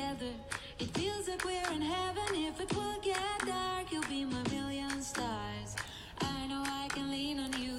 together. It feels like we're in heaven. If it will get dark, you'll be my million stars. I know I can lean on you.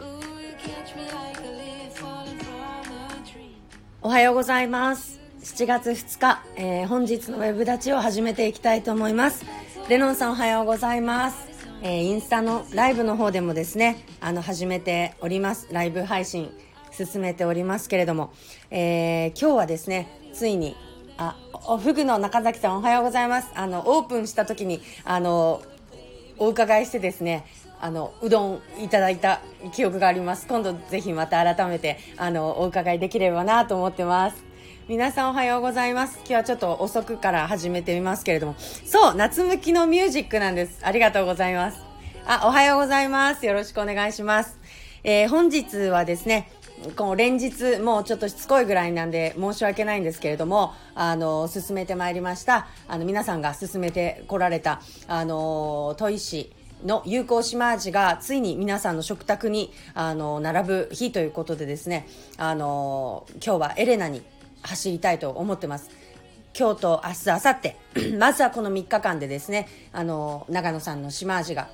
Ooh, you catch me like a leaf falling from a tree. おはようございます。7月2日、えー本日のウェブ立ちを始めていきたいと思います。レノンさんおはようございます。えーインスタのライブの方でもですね、あの、始めております。ライブ配信進めておりますけれども、えー今日はですね、ついに、あ、おフグの中崎さんおはようございます。あの、オープンした時に、あの、お伺いしてですねあのうどんいただいた記憶があります。今度ぜひまた改めてあのお伺いできればなと思ってます。皆さんおはようございます。今日はちょっと遅くから始めてみますけれども。そう夏向きのミュージックなんです。ありがとうございます。あおはようございます。よろしくお願いします、えー本日はですねこう連日もうちょっとしつこいぐらいなんで申し訳ないんですけれどもあの進めてまいりました。あの皆さんが進めてこられたあの砥石の有効島味がついに皆さんの食卓にあの並ぶ日ということでですねあの今日はエレナに走りたいと思ってます。今日と明日明後日 まずはこの3日間でですねあの長野さんの島味が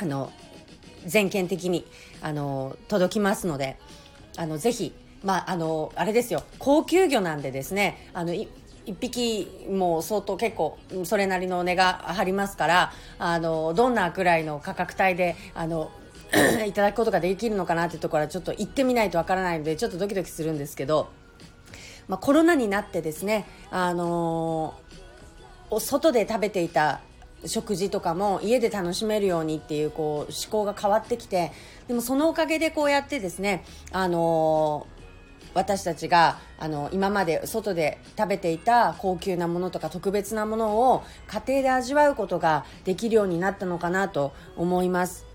あの全県的にあの届きますのであのぜひ、まあ、あのあれですよ。高級魚なんでですねあのい一匹もう相当結構それなりの値が張りますからあのどんなくらいの価格帯であの いただくことができるのかなっていうところはちょっと行ってみないとわからないのでちょっとドキドキするんですけど、まあ、コロナになってですねあのお外で食べていた食事とかも家で楽しめるようにっていうこう思考が変わってきてでもそのおかげでこうやってですねあの私たちがあの今まで外で食べていた高級なものとか特別なものを家庭で味わうことができるようになったのかなと思います。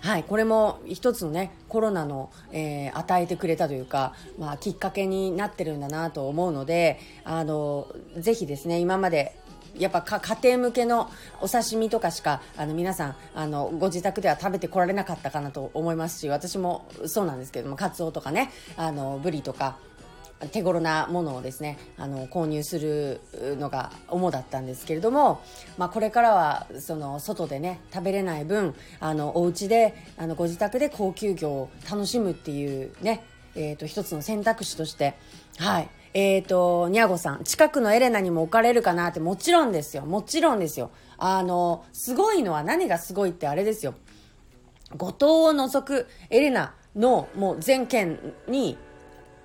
はい、これも一つのねコロナの、えー与えてくれたというか、まあ、きっかけになってるんだなと思うのであのぜひですね今までやっぱ家庭向けのお刺身とかしかあの皆さんあのご自宅では食べてこられなかったかなと思いますし私もそうなんですけどもカツオとかねあのブリとか手頃なものをですねあの購入するのが主だったんですけれども、まあ、これからはその外でね食べれない分あのお家であのご自宅で高級魚を楽しむっていうね、えー、と一つの選択肢としてはいえーと、にゃごさん、近くのエレナにも置かれるかなって、もちろんですよ。もちろんですよ。あの、すごいのは何がすごいってあれですよ。五島を除くエレナのもう全県に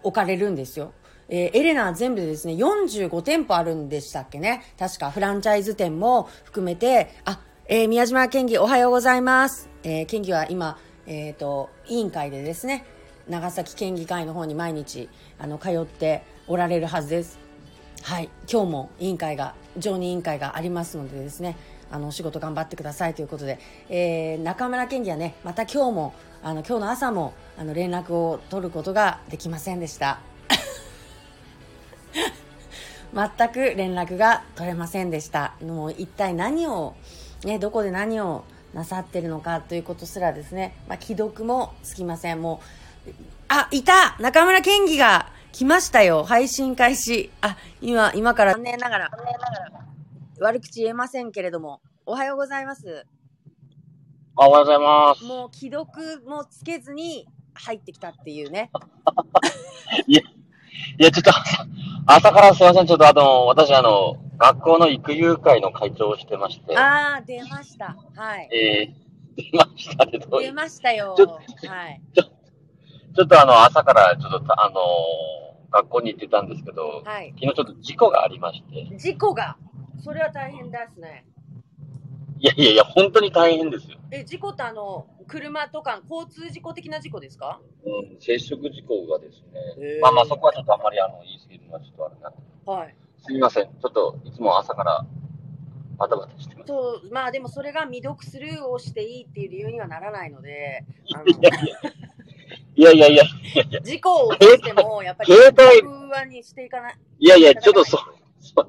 置かれるんですよ。えーエレナは全部でですね、45店舗あるんでしたっけね。確かフランチャイズ店も含めて、あ、えー宮島県議おはようございます。えー県議は今、えっ、と、委員会でですね、長崎県議会の方に毎日、あの、通っておられるはずです。はい、今日も委員会が常任委員会がありますのでですねあのお仕事頑張ってくださいということで、えー中村県議はねまた今日もあの今日の朝もあの連絡を取ることができませんでした。全く連絡が取れませんでした。もう一体何を、ね、どこで何をなさってるのかということすらですね、まあ、既読もつきません。もうあ、いた！中村県議が来ましたよ。配信開始。あ、今、今から残念ながら、悪口言えませんけれども、おはようございます。あおはようございます。もう既読もつけずに入ってきたっていうね。いや、ちょっと朝、朝からすいません。ちょっとあの、私あの、学校の育遊会の会長をしてまして、あー、出ました。はい。えー、出ましたけど、出ましたよ。ちょはい。ちょっとあの、朝からちょっとた、あの、学校に行ってたんですけど、はい。昨日ちょっと事故がありまして、事故が？それは大変ですね。いやいやいや、本当に大変ですよ。え、事故ってあの、車とか交通事故的な事故ですか？うん、接触事故がですね、まあまあそこはちょっとあんまりあの、言い過ぎるのはちょっとあれなんで、はい。すみません。ちょっといつも朝からバタバタしてます。そう、まあでもそれが未読スルーをしていいっていう理由にはならないので、あのいやいやいやいやいやいやいや、事故を起こしても、やっぱり、携帯不安にしていかない。いやいや、ちょっとそ、そ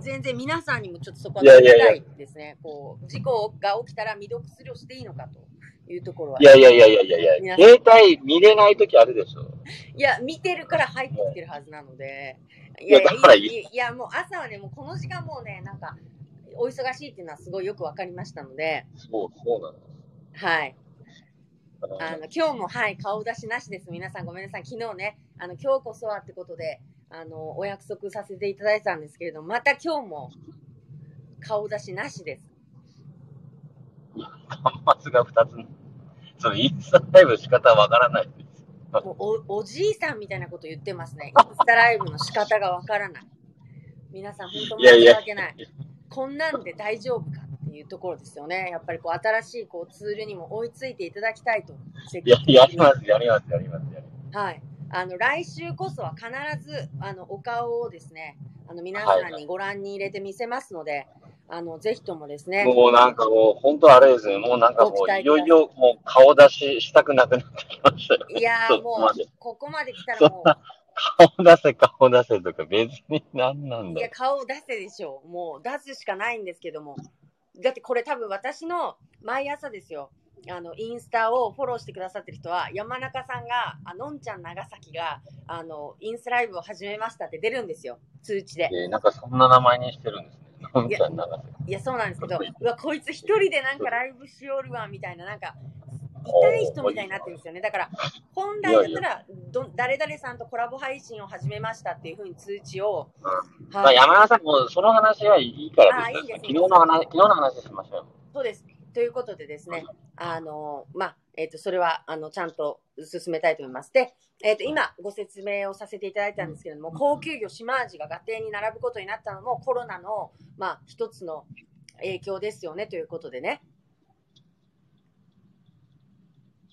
全然皆さんにもちょっとそこは聞きたいやいやいやいですね。こう、事故が起きたら未読スルーをしていいのかというところは。いやいやいやいやいや携帯見れないときあるでしょ。いや、見てるから入ってきてるはずなので。いいやだからいいいいや、もう朝はね、もうこの時間もうね、なんか、お忙しいっていうのはすごいよくわかりましたので、そう、そうなんです。はい。あの、今日も、はい、顔出しなしです。皆さんごめんなさい。昨日ね、あの、今日こそはってことで、あの、お約束させていただいたんですけれども、また今日も、顔出しなしです。端末が2つ。そのインスタライブの仕方わからないでおおじいさんみたいなこと言ってますね。インスタライブの仕方がわからない。皆さん、本当申しいやいや訳ない。こんなんで大丈夫かっていうところですよね。やっぱりこう新しいこうツールにも追いついていただきたいと。ややります、やります、やります、やります。はい。あの、来週こそは必ず、あの、お顔をですね、あの、皆さんにご覧に入れてみせますので、あの、ぜひともですね、もうなんかもう、本当あれですね。もうなんかもう、いよいよもう顔出ししたくなくなってきましたよ。いやーもうそこここまで来たらも顔出せ、顔出せとか別に何なんう、いだや、顔出せでしょう。もう出すしかないんですけども。だってこれ多分私の毎朝ですよ。あの、インスタをフォローしてくださってる人は、山中さんが、あのんちゃん長崎が、あの、インスタライブを始めましたって出るんですよ。通知で。えーなんかそんな名前にしてるんですね。のんちゃん長瀬。いや、そうなんですけど、うわ、こいつ一人でなんかライブしおるわ、みたいな、なんか、痛い人みたいになってるんですよね。だから、本来だったら、ど誰々さんとコラボ配信を始めましたっていうふうに通知を、山田さんもその話はいいからです昨日の話、昨日の話しましょうよ。そうです。ということでですね、あの、まあ、えっ、と、それは、あの、ちゃんと進めたいと思います。で、えっ、と、今、ご説明をさせていただいたんですけれども、高級魚島味が合併に並ぶことになったのも、コロナの、まあ、一つの影響ですよね、ということでね。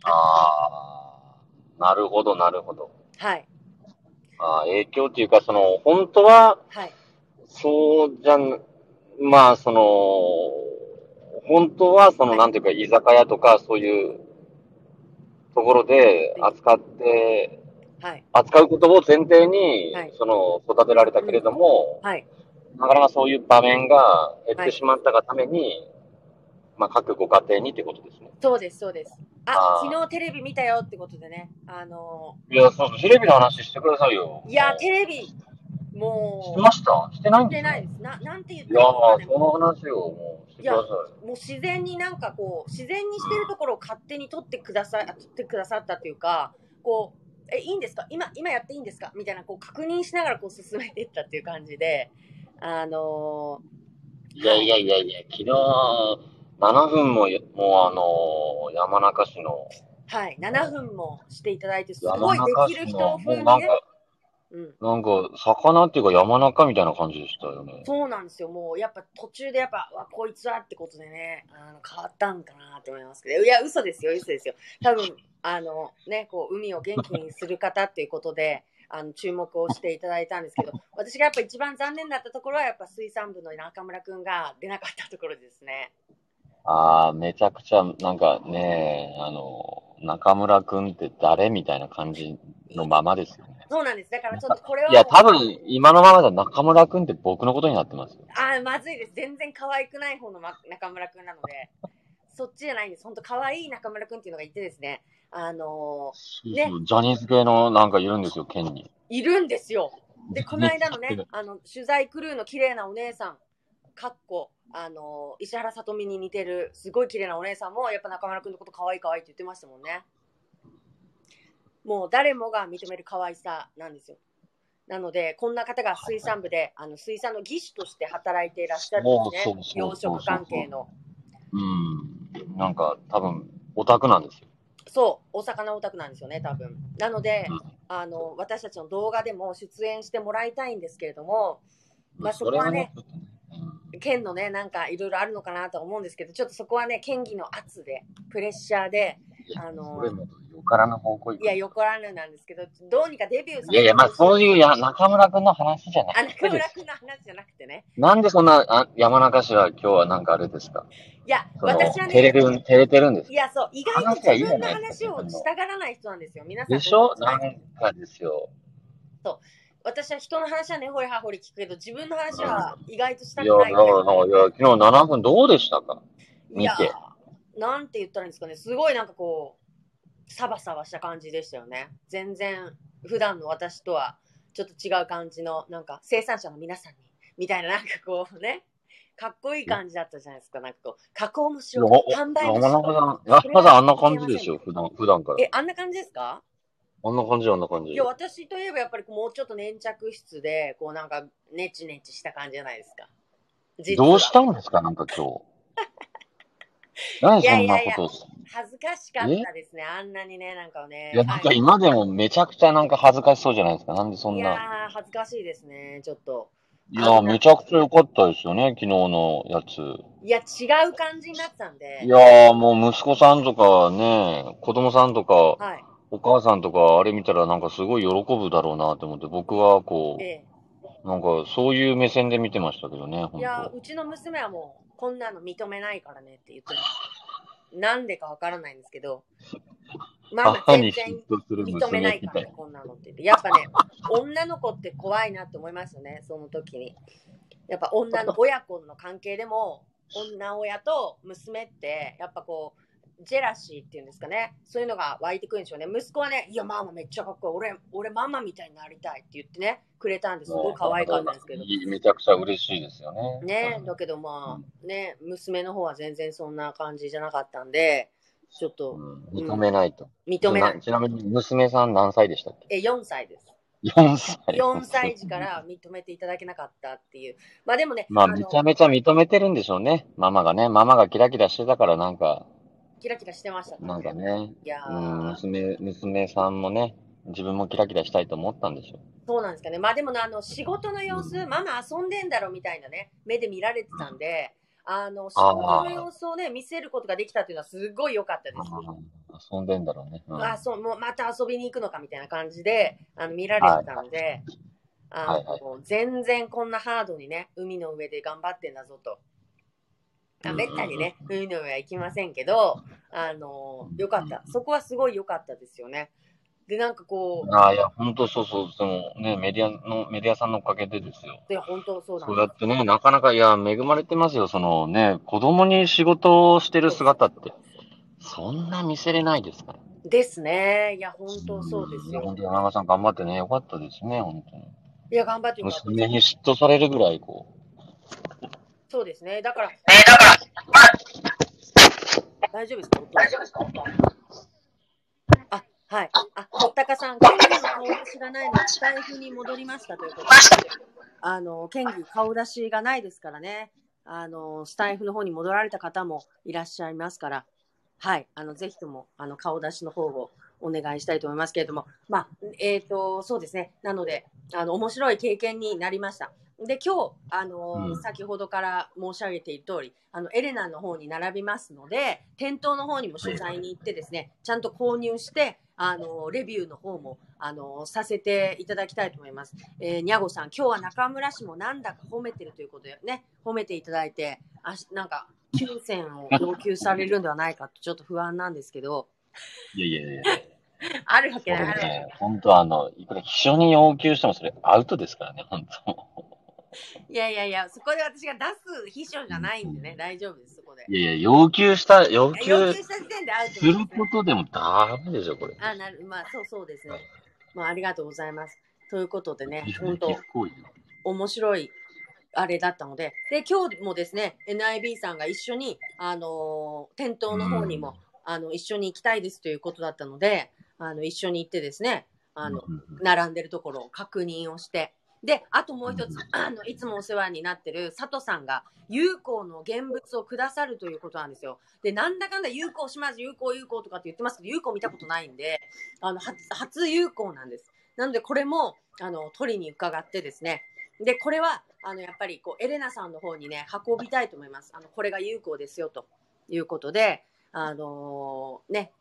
ああ、なるほど、なるほど。はい。あー影響っていうか、その、本当は、はい。そうじゃん、まあ、その、本当は、その、はいなんていうか、居酒屋とか、そういうところで扱って、はい。扱うことを前提に、はいその、育てられたけれども、はい。なかなかそういう場面が減っはいてしまったがために、まあ、各ご家庭にってことですね。そうです、そうです。あ昨日テレビ見たよってことでね。あのいや、そうそう、テレビの話してくださいよ。ーいや、もテレビ、うもう、してました？してないんですか？見てないです。な、なんて言っいやてい。いのかー、ねその話をもうしてください。もう自然になんかこう、自然にしてるところを勝手に撮ってください、あ撮ってくださったというか、こう、え、いいんですか？今、今やっていいんですか？みたいな、こう、確認しながらこう進めていったっていう感じで、あのいやいやいやいや、昨日、7分も、もうあの、山中市の、ーはい、7分もしていただいて、す山ごい中できる人市の、も風にね、うなん。なんか、魚っていうか山中みたいな感じでしたよね。そうなんですよ。もうやっぱ途中でやっぱ、わ、こいつはってことでね、あの変わったんかなと思いますけど、いや、嘘ですよ、嘘ですよ。多分、あのね、こう、海を元気にする方っていうことで、あの、注目をしていただいたんですけど、私がやっぱ一番残念だったところは、やっぱ水産部の中村くんが出なかったところですね。ああ、めちゃくちゃ、なんかね、あの、中村くんって誰みたいな感じのままですよね。そうなんです。だからちょっとこれは。いや、多分、今のままだと中村くんって僕のことになってますよ。あーまずいです。全然可愛くない方のま中村くんなので、そっちじゃないんです。本当可愛い中村くんっていうのがいてですね、あのねそうジャニーズ系のなんかいるんですよ、県に。ーいるんですよ。で、この間のね、あの、取材クルーの綺麗なお姉さん、かっこ、あの、石原さとみに似てる、すごい綺麗なお姉さんも、やっぱ中村くんのこと可愛い可愛いって言ってましたもんね。もう誰もが認める可愛さなんですよ。なので、こんな方が水産部で、あの、水産の技師として働いていらっしゃるんですね。養殖関係の。うん。なんか、多分、オタクなんですよ。そう、お魚オタクなんですよね、多分。なので、うんあの、私たちの動画でも出演してもらいたいんですけれども、まあそこはね、ねうん県のね、なんかいろいろあるのかなと思うんですけど、ちょっとそこはね、県議の圧で、プレッシャーで、あのからぬ方向いや、横らぬなんですけど、どうにかデビューさいやいや、まあ、そういうや中村くんの話じゃなあ、くて中村君の話じゃなくてね。なんでそんな、あ山中市は今日はなんかあれですか？いや、私はね、照れるん、照れてるんですいや、そう、意外と自分の話をしたがらない人なんですよ。皆さん。でしょ？なんかですよ。私は人の話はね、ほりはほり聞くけど、自分の話は意外としたいや、くないだから、なんかいや、昨日7分どうでしたか？いや見てなんて言ったらいいんですかね、すごいなんかこう、サバサバした感じでしたよね。全然、普段の私とはちょっと違う感じの、なんか生産者の皆さんに、みたいな、なんかこうね、かっこいい感じだったじゃないですか。なんかこう、加工もしよう、販売もし山中よさん、山中さんあんな感じですよ、普段、普段からう。。え、あんな感じですか？あんな感じ、あんな感じ。いや、私といえばやっぱりもうちょっと粘着質で、こうなんかネチネチした感じじゃないですか。どうしたんですか、なんか今日。何でそんなこと恥ずかしかったですね、あんなにね、なんかね。いや、なんか今でもめちゃくちゃなんか恥ずかしそうじゃないですか。なんでそんいな。やー、恥ずかしいですね、ちょっと。いや、めちゃくちゃ良かったですよね、昨日のやつ。いや、違う感じになってたんで。いやー、もう息子さんとかね、子供さんとか、はい。お母さんとか、あれ見たらなんかすごい喜ぶだろうなと思って、僕はこえう、なんかそういう目線で見てましたけどね、いや、当。うちの娘はもう、こんなの認めないからねって言ってます。なんでかわからないんですけど、ママ 母に全然認めないからねこんなのって言って。やっぱね、女の子って怖いなって思いますよね、その時に。やっぱ女の親子の関係でも、女親と娘って、やっぱこう、ジェラシーっていうんですかね、そういうのが湧いてくるんでしょうね。息子はね、いや、ママめっちゃかっこいい、俺、俺ママみたいになりたいって言ってね、くれたんですすごい可愛かったんですけど。いめちゃくちゃ嬉しいですよね。ね、だけどまあ、ね、娘の方は全然そんな感じじゃなかったんで、ちょっとうん認めないと。認めない。ちなみに娘さん何歳でしたっけ？え、4歳です。?4 歳。4歳児から認めていただけなかったっていう。まあでもね、まあ、のめちゃめちゃ認めてるんでしょうね。ママがね。ママがキラキラしてたから、なんか、キラキラしてましたなんかね、いやー、うん、娘、娘さんもね、自分もキラキラしたいと思ったんでしょそうなんですかね。まあでもね、あの、仕事の様子、ママ遊んでんだろみたいなね、目で見られてたんで、あの、仕事の様子をね、見せることができたっていうのはすごい良かったです。遊んでんだろうね。うん。あ、そう、もうまた遊びに行くのかみたいな感じで、あの、見られてたので、あの、はい。はい全然こんなハードにね、海の上で頑張ってんだぞと。あめったにね、海の上は行きませんけど、あの、よかった。そこはすごい良かったですよね。で、なんかこう、ああ、いや、本当そうそう。でもね、メディアの、メディアさんのおかげでですよ。で、本当そうなんそうでやってね、なかなか、いや、恵まれてますよ。そのね、子供に仕事をしてる姿って、そんな見せれないですから。す。ですね。いや、本当そうですよ。いや本当山川さん頑張ってね、よかったですね、本当に。いや、頑張ってよかった。娘に嫉妬されるぐらい、こそうですね。だから、う。えだから、大丈夫ですか？大丈夫ですか？あ、はい。あ、堀高さん、県議の顔出しがないので、スタイフに戻りましたということで、あの、県議顔出しがないですからね、あの、スタイフの方に戻られた方もいらっしゃいますから、はい。あの、ぜひとも、あの、顔出しの方をお願いしたいと思いますけれども、まあ、えっ、と、そうですね。なので、あの、面白い経験になりました。で、今日、あの、うん先ほどから申し上げている通り、あの、エレナの方に並びますので、店頭の方にも取材に行ってですね、ちゃんと購入して、あの、レビューの方も、あの、させていただきたいと思います。えー、にゃごさん、今日は中村氏もなんだか褒めてるということでね、褒めていただいて、あしなんか、金銭を要求されるんではないかと、ちょっと不安なんですけど、いやいやいや、あるわこけない。ね、本当あの、いくら秘書に要求してもそれアウトですからね、本当。いやいやいや、そこで私が出す秘書じゃないんでね、大丈夫です、そこで。いやいや、要求した、要要求求した時点でアウトすることでもダメでしょ、これ。あ、なる、まあ、そうそうですね。まあ、ありがとうございます。ということでね本当面白いあれだったので、で、今日もですね、NIB さんが一緒に、あのー店頭の方にも、あの、一緒に行きたいですということだったので、あの、一緒に行ってですね、あの、並んでるところを確認をして、で、あともう一つうん、あの、いつもお世話になってる佐藤さんが、有効の現物をくださるということなんですよ。で、なんだかんだ有効します、有効有効とかって言ってますけど、有効見たことないんで、あの、初、初有効なんです。なので、これも、あの、取りに伺ってですね、で、これは、あの、やっぱり、こう、エレナさんの方にね、運びたいと思います。あの、これが有効ですよ、ということで、あのーね、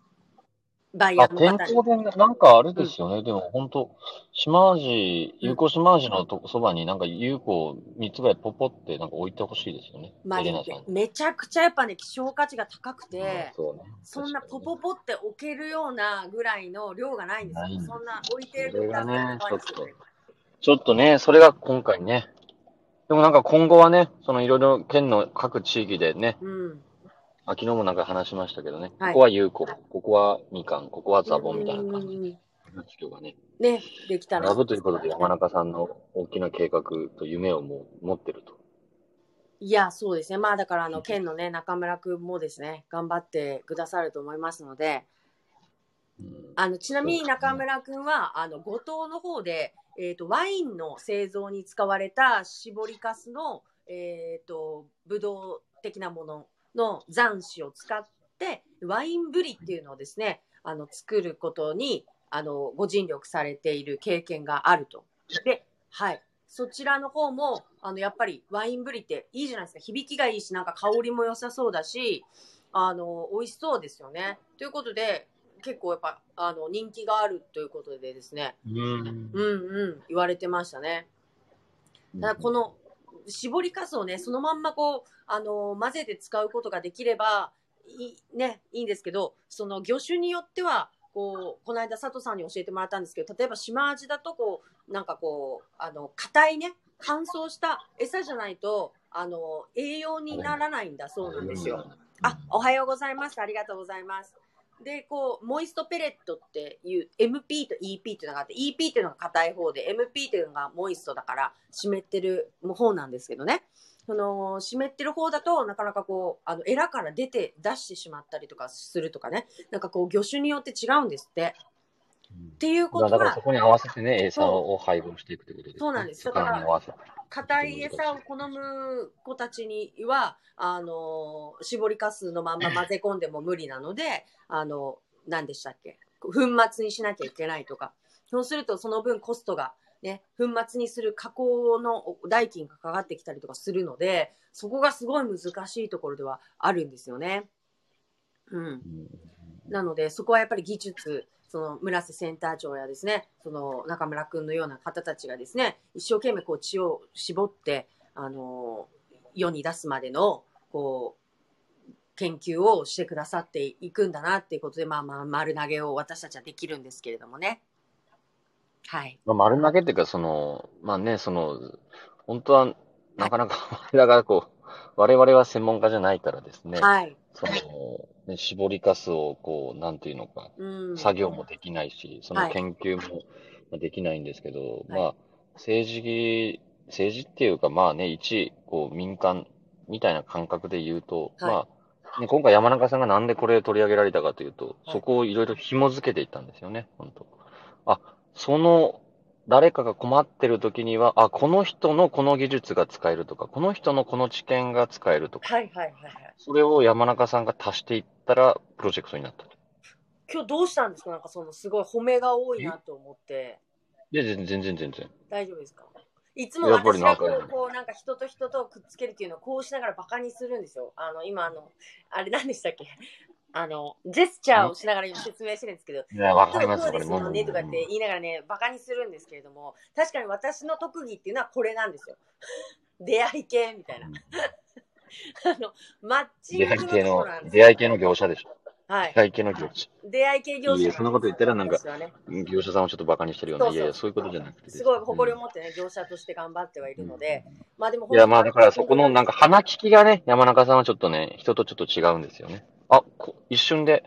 バイヤあ、ーの方に店頭。でね、なんかあれですよね。でも本当島味、有効島味のとこそばになんか有効3つぐらいポポってなんか置いてほしいですよね。まあ。めちゃくちゃやっぱね、希少価値が高くて、そうね。そんなポポポって置けるようなぐらいの量がないんですよ。そんな置いてるだけでちょっちょっとね、それが今回ね。でもなんか今後はね、そのいろいろ県の各地域でね、うん。昨日もなんか話しましたけどね。はい。ここは優子、ここはみかん、ここはザボンみたいな感じ。で、今日がね、ね、できたら。ラ。ブということで山中さんの大きな計画と夢をもう持ってると。いや、そうですね。まあだから、あの、県のね、中村くんもですね、頑張ってくださると思いますので、うん。あの、ちなみに中村くんは、あの、五島の方で、えっ、と、ワインの製造に使われた搾りかすの、えっ、と、ブドウ的なものの残子を使って、ワインブリっていうのをですね、あの、作ることに、あの、ご尽力されている経験があると。で、はい。そちらの方も、あの、やっぱりワインブリっていいじゃないですか。響きがいいし、なんか香りも良さそうだし、あの、美味しそうですよね。ということで、結構やっぱ、あの、人気があるということでですね、うんうんうん、言われてましたね。ただこの絞りかすをね、そのまんまこう、あの混ぜて使うことができればいい、ね、いいんですけど、その魚種によっては、こう、この間佐藤さんに教えてもらったんですけど、例えば島味だとこう、なんかこう、あの、硬いね、乾燥した餌じゃないと、あの、栄養にならないんだそうなんですよ。あ、おはようございます。ありがとうございます。で、こう、モイストペレットっていう MP と EP っていうのがあって EP っていうのが硬い方で MP っていうのがモイストだから湿ってる方なんですけどね。その湿ってる方だとなかなかこう、あの、エラから出て出してしまったりとかするとかね。なんかこう、魚種によって違うんですって。っていうことはだからそ、こに合わせてね、餌を配分していくということです、ね。そうなんです魚に合わせて。硬い餌を好む子たちには、あの、絞りかすのまんま 混ぜ込んでも無理なので、あの、何でしたっけ？粉末にしなきゃいけないとか。そうするとその分コストがね、粉末にする加工の代金がかかってきたりとかするので、そこがすごい難しいところではあるんですよね。うん。うんなので、そこはやっぱり技術、その村瀬センター長やですね、その中村くんのような方たちがですね、一生懸命こう血を絞って、あの、世に出すまでの、こう、研究をしてくださっていくんだなっていうことで、まあまあ、丸投げを私たちはできるんですけれどもね。はい。まあ、丸投げっていうか、その、まあね、その、本当は、なかなか、だからこう、我々は専門家じゃないからですね、はい。その、ね、絞りかすを、こう、なんていうのか、うん。作業もできないし、そはい。の研究もできないんですけど、はい。まあ、政治、政治っていうか、まあね、一、こう、民間みたいな感覚で言うと、はい。まあ、ね、今回山中さんがなんでこれ取り上げられたかというと、はい。そこをいろいろ紐付けていったんですよね、本当。あ、その、誰かが困ってる時には、あ、この人のこの技術が使えるとか、この人のこの知見が使えるとか、はいはいはいはい。それを山中さんが足していったら、プロジェクトになったと。今日どうしたんですか？なんかそのすごい褒めが多いなと思って。で、全然全然全然。大丈夫ですか？いつもやっぱり私なんかがこう、こうなんか人と人とくっつけるっていうのをこうしながらバカにするんですよ。あの、今あの、あれ何でしたっけ？あの、ジェスチャーをしながら今説明してるんですけど、いや、わかります、これ。もねとかって言いながらね、バカにするんですけれども、確かに私の特技っていうのはこれなんですよ。出会い系みたいな。あの、マッチン出会い系の出会い系の業者でしょ。はい出。会い系の業者。出会い系業者そんなこと言ったらなんか業者さんをちょっとバカにしてるような、そうそういやいや、そういうことじゃなくて。すごい誇りをうん持ってね、業者として頑張ってはいるので、まあでもいや、まあだからそこのなんか鼻利きがね、山中さんはちょっとね、人とちょっと違うんですよね。あ、こ一瞬で、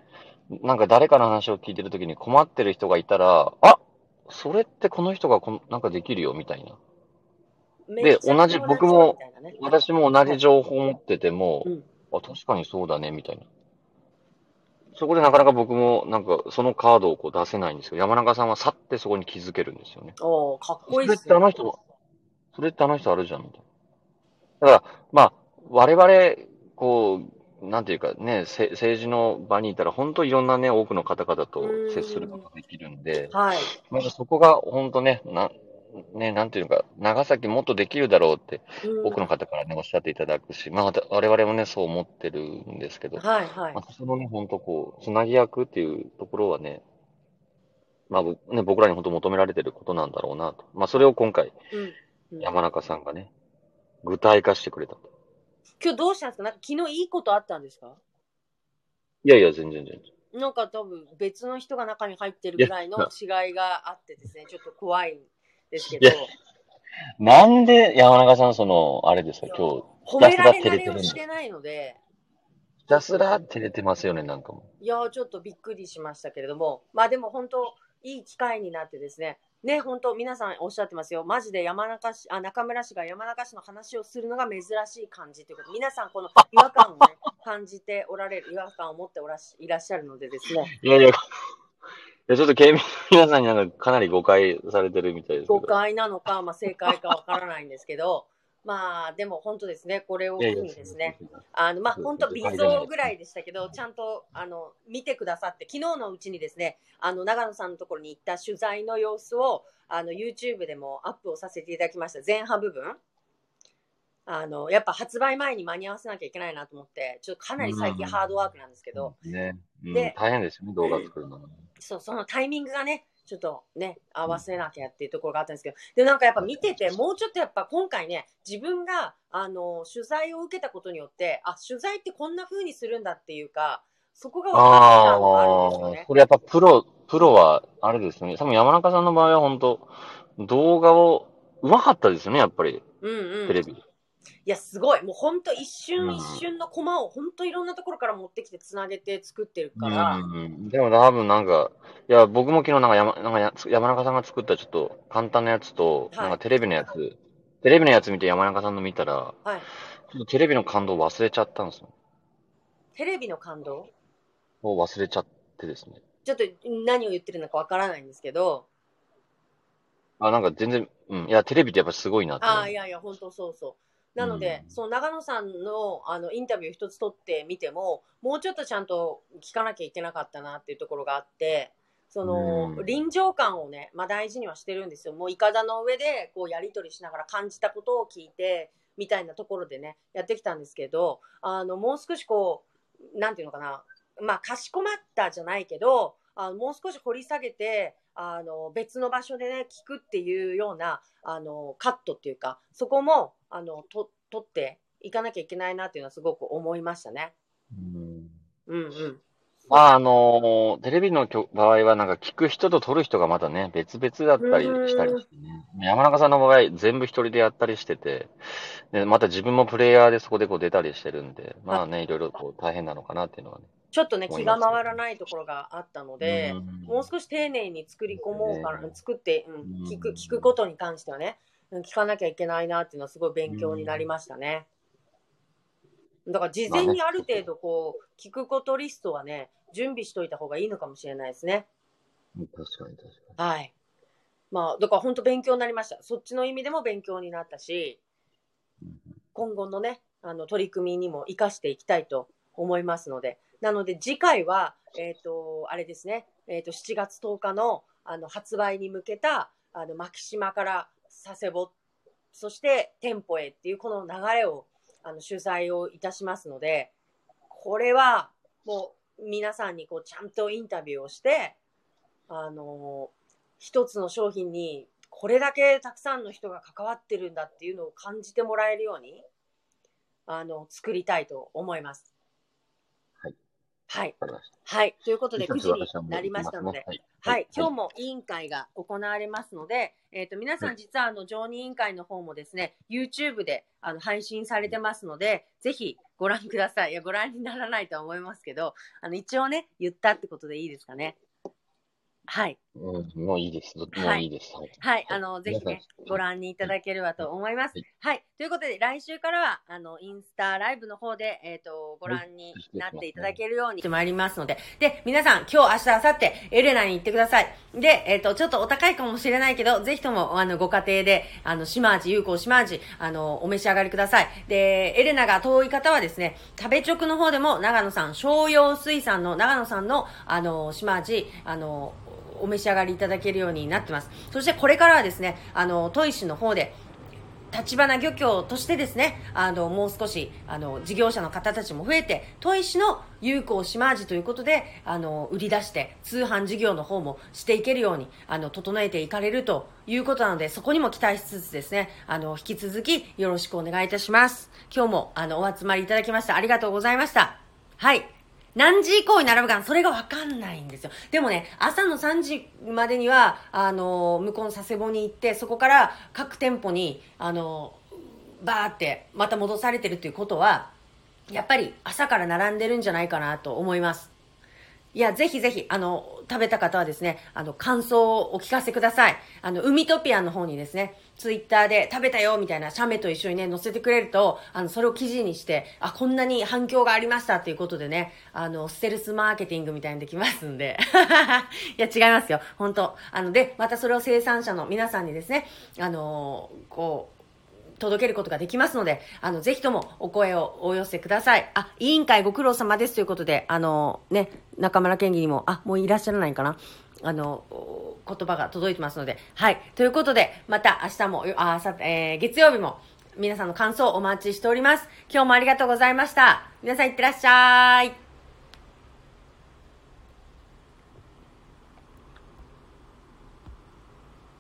なんか誰かの話を聞いてるときに困ってる人がいたら、あ、それってこの人がこのなんかできるよみたいな。めっちゃ同じ僕も私も同じ情報を持ってても、うんあ、確かにそうだね、みたいな。そこでなかなか僕もなんかそのカードをこう出せないんですけど、山中さんはさってそこに気づけるんですよね。おーかっこそれっいいっすね。てあの人、それってあの人あるじゃん、みたいな。だから、まあ、我々、こう、なんていうかね、せ政治の場にいたら、本当いろんなね、多くの方々と接することができるんで、はい。まあ、そこが本当ね、な、ね、なんていうのか、長崎もっとできるだろうって、うん多くの方からね、おっしゃっていただくし、まあ、我々もね、そう思ってるんですけど、はいはいま。あ、そのね、本当こう、つなぎ役っていうところはね、まあ、ぼね、僕らに本当求められてることなんだろうなと。まあ、それを今回、うん、山中さんがね、具体化してくれたと。今日どうしたんですか？なんか昨日いいことあったんですか？いやいや、全然全然。なんか多分別の人が中に入ってるぐらいの違いがあってですね、ちょっと怖いんですけど。なんで山中さん、その、あれですか、今日、褒められ慣れをしてないので、たすら照れてますよね、なんかもいやー、ちょっとびっくりしましたけれども、まあでも本当、いい機会になってですね、ね、本当、皆さんおっしゃってますよ、マジで山中市、あ、中村市が山中市の話をするのが珍しい感じということ、皆さんこの違和感をね、感じておられる、違和感を持っておらしいらっしゃるのでですね、いやいや、いやちょっと県民の皆さんになんかかなり誤解されてるみたいです。誤解なのか、まあ正解かわからないんですけど、まあでも本当ですね、これを機にですね、あのまあ本当微増ぐらいでしたけど、ちゃんとあの見てくださって、昨日のうちにですね、あの長野さんのところに行った取材の様子をあの YouTube でもアップをさせていただきました。前半部分。あのやっぱ発売前に間に合わせなきゃいけないなと思って、ちょっとかなり最近ハードワークなんですけど、ね。うんで大変ですよね、動画作るの。そう、そのタイミングがね、ちょっとね、合わせなきゃっていうところがあったんですけど、で、なんかやっぱ見てて、もうちょっとやっぱ今回ね、自分が、あの、取材を受けたことによって、あ、取材ってこんな風にするんだっていうか、そこが分かったのがあるんですよああ、ね。これやっぱプロ、プロは、あれですね。多分山中さんの場合は本当動画を、うまかったですよね、やっぱり、うんうん。テレビ。いや、すごい。もう本当一瞬うん一瞬のコマを本当いろんなところから持ってきてつなげて作ってるから、うん。でも多分なんか、いや、僕も昨日なんか山、なんかや山中さんが作ったちょっと簡単なやつと、はいなんかテレビのやつ、テレビのやつ見て山中さんの見たら、はい。ちょっとテレビの感動を忘れちゃったんですよ。テレビの感動？を忘れちゃってですね。ちょっと何を言ってるのかわからないんですけど、あ、なんか全然、うん。いや、テレビってやっぱすごいなってあ、いやいや、本当そうそう。なので、うん。その長野さんのあのインタビュー一つ取ってみても、もうちょっとちゃんと聞かなきゃいけなかったなっていうところがあって、その、うん。臨場感をね、まあ大事にはしてるんですよ。もういかだの上でこうやり取りしながら感じたことを聞いて、みたいなところでね、やってきたんですけど、あの、もう少しこう、なんていうのかな、まあ、かしこまったじゃないけど、あのもう少し掘り下げて、あの、別の場所でね、聞くっていうような、あの、カットっていうか、そこも、あの、と、取っていかなきゃいけないなっていうのはすごく思いましたね。うんうんうん。まあ、あのーテレビの場合は、なんか聞く人と撮る人がまたね、別々だったりしたりしてね。山中さんの場合、全部一人でやったりしてて、で、また自分もプレイヤーでそこでこう出たりしてるんで、まあね、いろいろこう大変なのかなっていうのはね。ちょっとね、気が回らないところがあったので、うんもう少し丁寧に作り込もうかな、ね作って、うん、聞く、聞くことに関してはね、うん聞かなきゃいけないなっていうのはすごい勉強になりましたね。だから事前にある程度こう、聞くことリストはね、準備しといた方がいいのかもしれないですね。確かに確かはい。まあ、だから本当勉強になりました。そっちの意味でも勉強になったし、に。今後のね、あの、取り組みにも活かしていきたいと思いますので、なので次回は、えっ、と、あれですね、えっ、と、7月10日の、あの、発売に向けた、あの、牧島から佐世保、そして店舗へっていうこの流れを、あの、取材をいたしますので、これは、もう、皆さんにこう、ちゃんとインタビューをして、あの、一つの商品に、これだけたくさんの人が関わってるんだっていうのを感じてもらえるように、あの、作りたいと思います。はい。はい。ということで、9時になりましたのではい、今日も委員会が行われますので、えっ、と、皆さん実はあの、常任委員会の方もですね、YouTube であの配信されてますので、ぜひご覧ください。いや、ご覧にならないとは思いますけど、あの、一応ね、言ったってことでいいですかね。はい。うん、もういいです。どもはいういいです。はい。はい、あの、ぜひねご覧にいただければと思いますはい。はい、ということで、来週からは、あの、インスタライブの方で、えっ、と、ご覧になっていただけるようにしてまいりますので、で、皆さん、今日、明日、明後日、エレナに行ってください。で、えっ、と、ちょっとお高いかもしれないけど、ぜひとも、あの、ご家庭で、あの、島味、有効島味、あの、お召し上がりください。で、エレナが遠い方はですね、食べ直の方でも、長野さん、商用水産の長野さんの、あの、島味、あの、お召し上がりいただけるようになってます。そしてこれからはですね、あの、砥石の方で、立花漁協としてですね、あの、もう少し、あの、事業者の方たちも増えて、砥石の有効島味ということで、あの、売り出して、通販事業の方もしていけるように、あの、整えていかれるということなので、そこにも期待しつつですね、あの、引き続きよろしくお願いいたします。今日も、あの、お集まりいただきましてありがとうございました。はい。何時以降に並ぶかそれがわかんないんですよ。でもね、朝の3時までには、あの、向こうの佐世保に行って、そこから各店舗に、あの、バーってまた戻されてるっていうことは、やっぱり朝から並んでるんじゃないかなと思います。いや、ぜひぜひ、あの、食べた方はですね、あの、感想をお聞かせください。あの、海トピアの方にですね、ツイッターで食べたよみたいな写メと一緒にね、載せてくれると、あの、それを記事にして、あ、こんなに反響がありましたっていうことでね、あの、ステルスマーケティングみたいにできますんで。いや、違いますよ。本当あの、で、またそれを生産者の皆さんにですね、あのこう、届けることができますので、あの、ぜひともお声をお寄せください。あ、委員会ご苦労様ですということで、あの、ね、中村県議にも、あ、もういらっしゃらないかな。あの、言葉が届いてますので、はい。ということで、また明日も、あ、さ、えー、月曜日も、皆さんの感想をお待ちしております。今日もありがとうございました。皆さんいってらっしゃい。